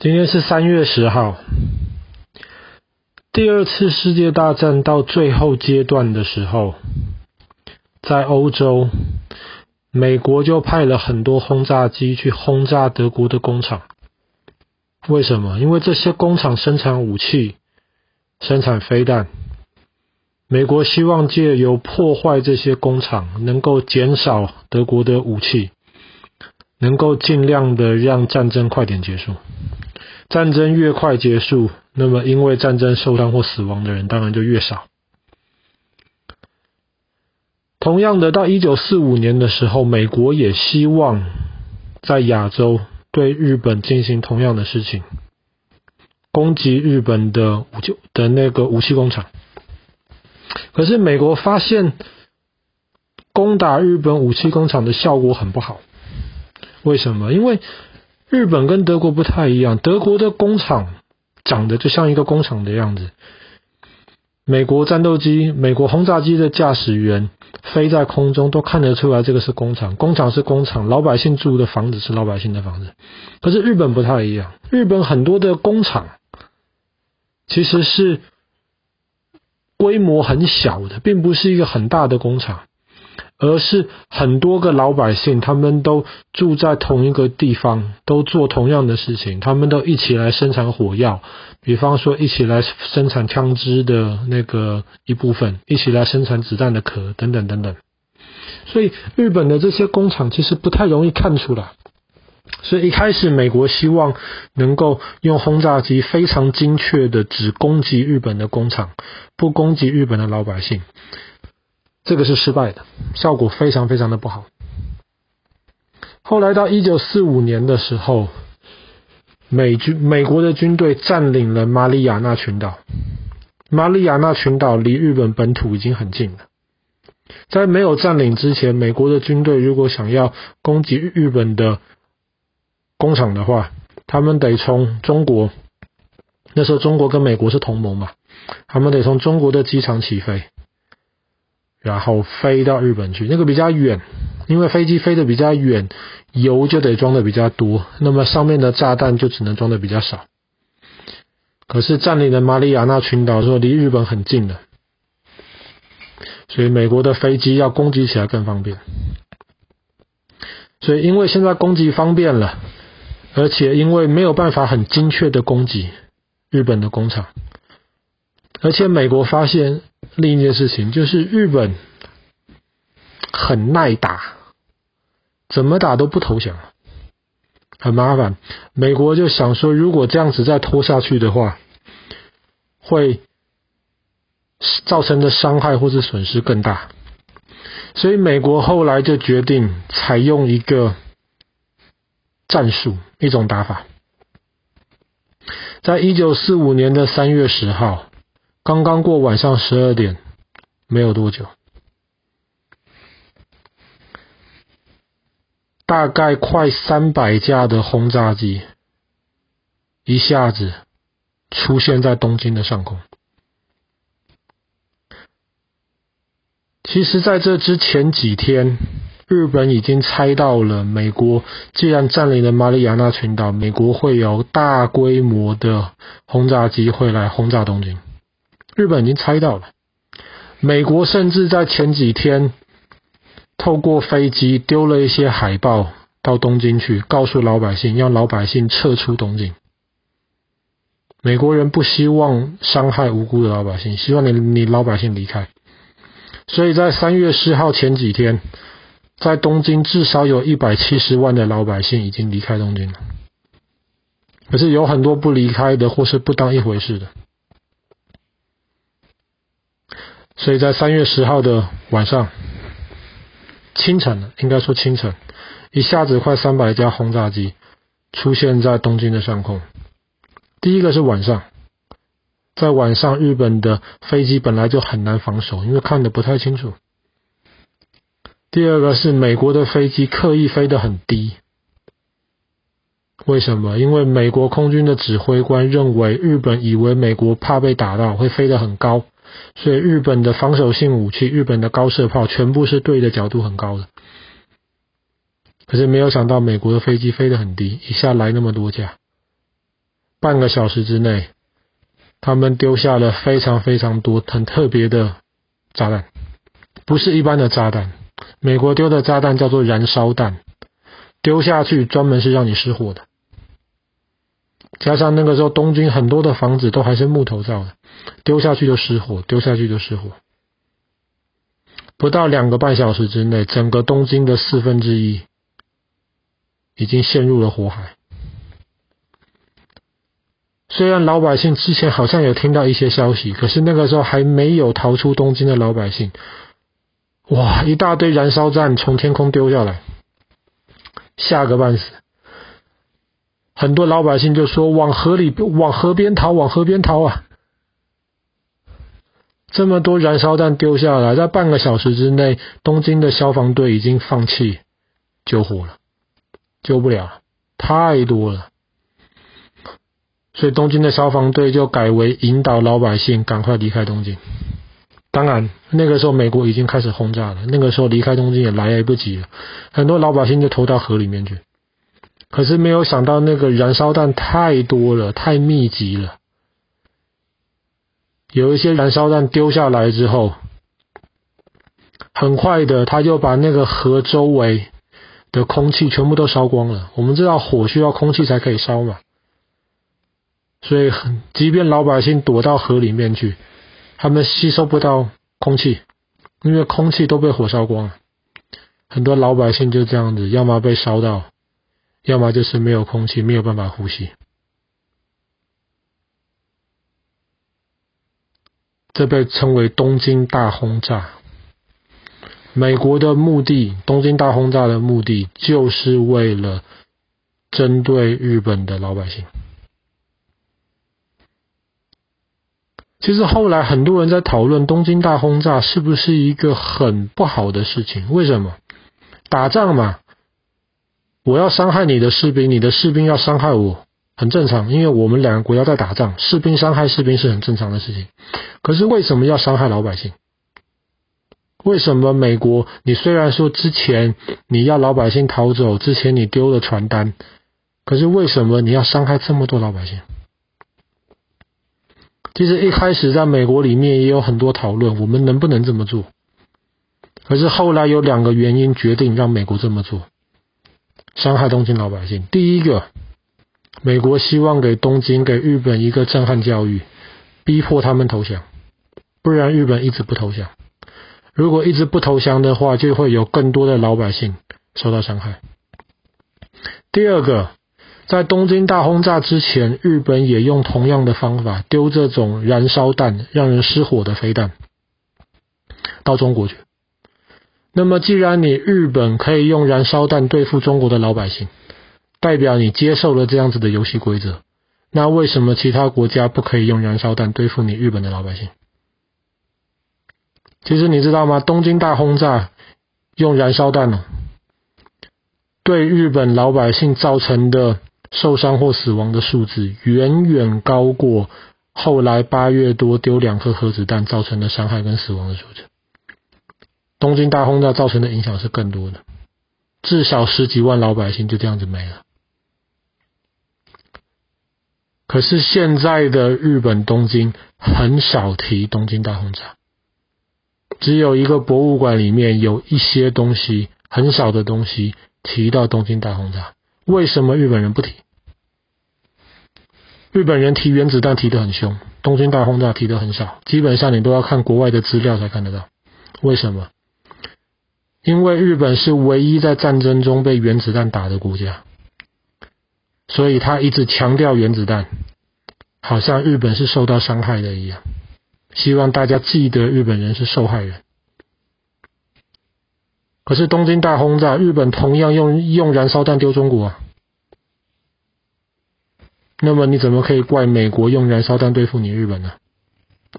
今天是三月十号。第二次世界大战到最后阶段的时候，在欧洲，美国就派了很多轰炸机去轰炸德国的工厂。为什么？因为这些工厂生产武器、生产飞弹。美国希望借由破坏这些工厂，能够减少德国的武器，能够尽量的让战争快点结束。战争越快结束，那么因为战争受伤或死亡的人当然就越少。同样的，到一九四五年的时候，美国也希望在亚洲对日本进行同样的事情，攻击日本的武器的那个武器工厂。可是美国发现攻打日本武器工厂的效果很不好，为什么？因为日本跟德国不太一样，德国的工厂长得就像一个工厂的样子。美国战斗机、美国轰炸机的驾驶员飞在空中都看得出来，这个是工厂，工厂是工厂，老百姓住的房子是老百姓的房子。可是日本不太一样，日本很多的工厂其实是规模很小的，并不是一个很大的工厂。而是很多个老百姓，他们都住在同一个地方，都做同样的事情，他们都一起来生产火药，比方说一起来生产枪支的那个一部分，一起来生产子弹的壳等等等等。所以日本的这些工厂其实不太容易看出来。所以一开始美国希望能够用轰炸机非常精确的只攻击日本的工厂，不攻击日本的老百姓。这个是失败的，效果非常非常的不好。后来到一九四五年的时候，美军美国的军队占领了马里亚纳群岛。马里亚纳群岛离日本本土已经很近了。在没有占领之前，美国的军队如果想要攻击日本的工厂的话，他们得从中国，那时候中国跟美国是同盟嘛，他们得从中国的机场起飞。然后飞到日本去，那个比较远，因为飞机飞得比较远，油就得装的比较多，那么上面的炸弹就只能装的比较少。可是占领了马里亚纳群岛之后，离日本很近了，所以美国的飞机要攻击起来更方便。所以因为现在攻击方便了，而且因为没有办法很精确的攻击日本的工厂。而且美国发现另一件事情，就是日本很耐打，怎么打都不投降，很麻烦。美国就想说，如果这样子再拖下去的话，会造成的伤害或是损失更大。所以美国后来就决定采用一个战术，一种打法。在一九四五年的三月十号。刚刚过晚上十二点，没有多久，大概快三百架的轰炸机一下子出现在东京的上空。其实，在这之前几天，日本已经猜到了，美国既然占领了马里亚纳群岛，美国会有大规模的轰炸机会来轰炸东京。日本已经猜到了，美国甚至在前几天透过飞机丢了一些海报到东京去，告诉老百姓，让老百姓撤出东京。美国人不希望伤害无辜的老百姓，希望你你老百姓离开。所以在三月十号前几天，在东京至少有一百七十万的老百姓已经离开东京了，可是有很多不离开的，或是不当一回事的。所以在三月十号的晚上，清晨，应该说清晨，一下子快三百架轰炸机出现在东京的上空。第一个是晚上，在晚上日本的飞机本来就很难防守，因为看得不太清楚。第二个是美国的飞机刻意飞得很低，为什么？因为美国空军的指挥官认为日本以为美国怕被打到，会飞得很高。所以日本的防守性武器，日本的高射炮，全部是对的角度很高的。可是没有想到，美国的飞机飞得很低，一下来那么多架，半个小时之内，他们丢下了非常非常多很特别的炸弹，不是一般的炸弹。美国丢的炸弹叫做燃烧弹，丢下去专门是让你失火的。加上那个时候东京很多的房子都还是木头造的，丢下去就失火，丢下去就失火。不到两个半小时之内，整个东京的四分之一已经陷入了火海。虽然老百姓之前好像有听到一些消息，可是那个时候还没有逃出东京的老百姓，哇，一大堆燃烧弹从天空丢下来，吓个半死。很多老百姓就说：“往河里，往河边逃，往河边逃啊！”这么多燃烧弹丢下来，在半个小时之内，东京的消防队已经放弃救火了，救不了，太多了。所以东京的消防队就改为引导老百姓赶快离开东京。当然，那个时候美国已经开始轰炸了，那个时候离开东京也来不及了，很多老百姓就投到河里面去。可是没有想到，那个燃烧弹太多了，太密集了。有一些燃烧弹丢下来之后，很快的，他就把那个河周围的空气全部都烧光了。我们知道火需要空气才可以烧嘛，所以即便老百姓躲到河里面去，他们吸收不到空气，因为空气都被火烧光了。很多老百姓就这样子，要么被烧到。要么就是没有空气，没有办法呼吸。这被称为东京大轰炸。美国的目的，东京大轰炸的目的，就是为了针对日本的老百姓。其实后来很多人在讨论东京大轰炸是不是一个很不好的事情？为什么？打仗嘛。我要伤害你的士兵，你的士兵要伤害我，很正常，因为我们两个国家在打仗，士兵伤害士兵是很正常的事情。可是为什么要伤害老百姓？为什么美国，你虽然说之前你要老百姓逃走，之前你丢了传单，可是为什么你要伤害这么多老百姓？其实一开始在美国里面也有很多讨论，我们能不能这么做？可是后来有两个原因决定让美国这么做。伤害东京老百姓。第一个，美国希望给东京、给日本一个震撼教育，逼迫他们投降，不然日本一直不投降。如果一直不投降的话，就会有更多的老百姓受到伤害。第二个，在东京大轰炸之前，日本也用同样的方法丢这种燃烧弹、让人失火的飞弹到中国去。那么，既然你日本可以用燃烧弹对付中国的老百姓，代表你接受了这样子的游戏规则，那为什么其他国家不可以用燃烧弹对付你日本的老百姓？其实你知道吗？东京大轰炸用燃烧弹呢，对日本老百姓造成的受伤或死亡的数字，远远高过后来八月多丢两颗核子弹造成的伤害跟死亡的数字。东京大轰炸造成的影响是更多的，至少十几万老百姓就这样子没了。可是现在的日本东京很少提东京大轰炸，只有一个博物馆里面有一些东西，很少的东西提到东京大轰炸。为什么日本人不提？日本人提原子弹提得很凶，东京大轰炸提得很少，基本上你都要看国外的资料才看得到。为什么？因为日本是唯一在战争中被原子弹打的国家，所以他一直强调原子弹，好像日本是受到伤害的一样，希望大家记得日本人是受害人。可是东京大轰炸，日本同样用用燃烧弹丢中国，那么你怎么可以怪美国用燃烧弹对付你日本呢？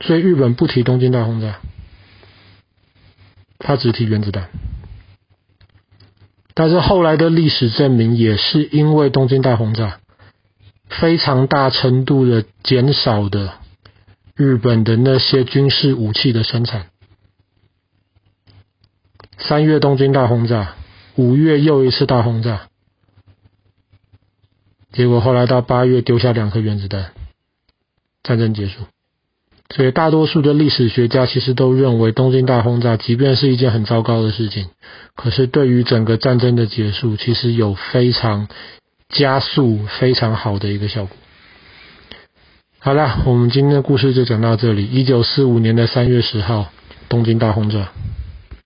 所以日本不提东京大轰炸，他只提原子弹。但是后来的历史证明，也是因为东京大轰炸，非常大程度的减少的日本的那些军事武器的生产。三月东京大轰炸，五月又一次大轰炸，结果后来到八月丢下两颗原子弹，战争结束。所以大多数的历史学家其实都认为，东京大轰炸即便是一件很糟糕的事情，可是对于整个战争的结束，其实有非常加速、非常好的一个效果。好了，我们今天的故事就讲到这里。一九四五年的三月十号，东京大轰炸。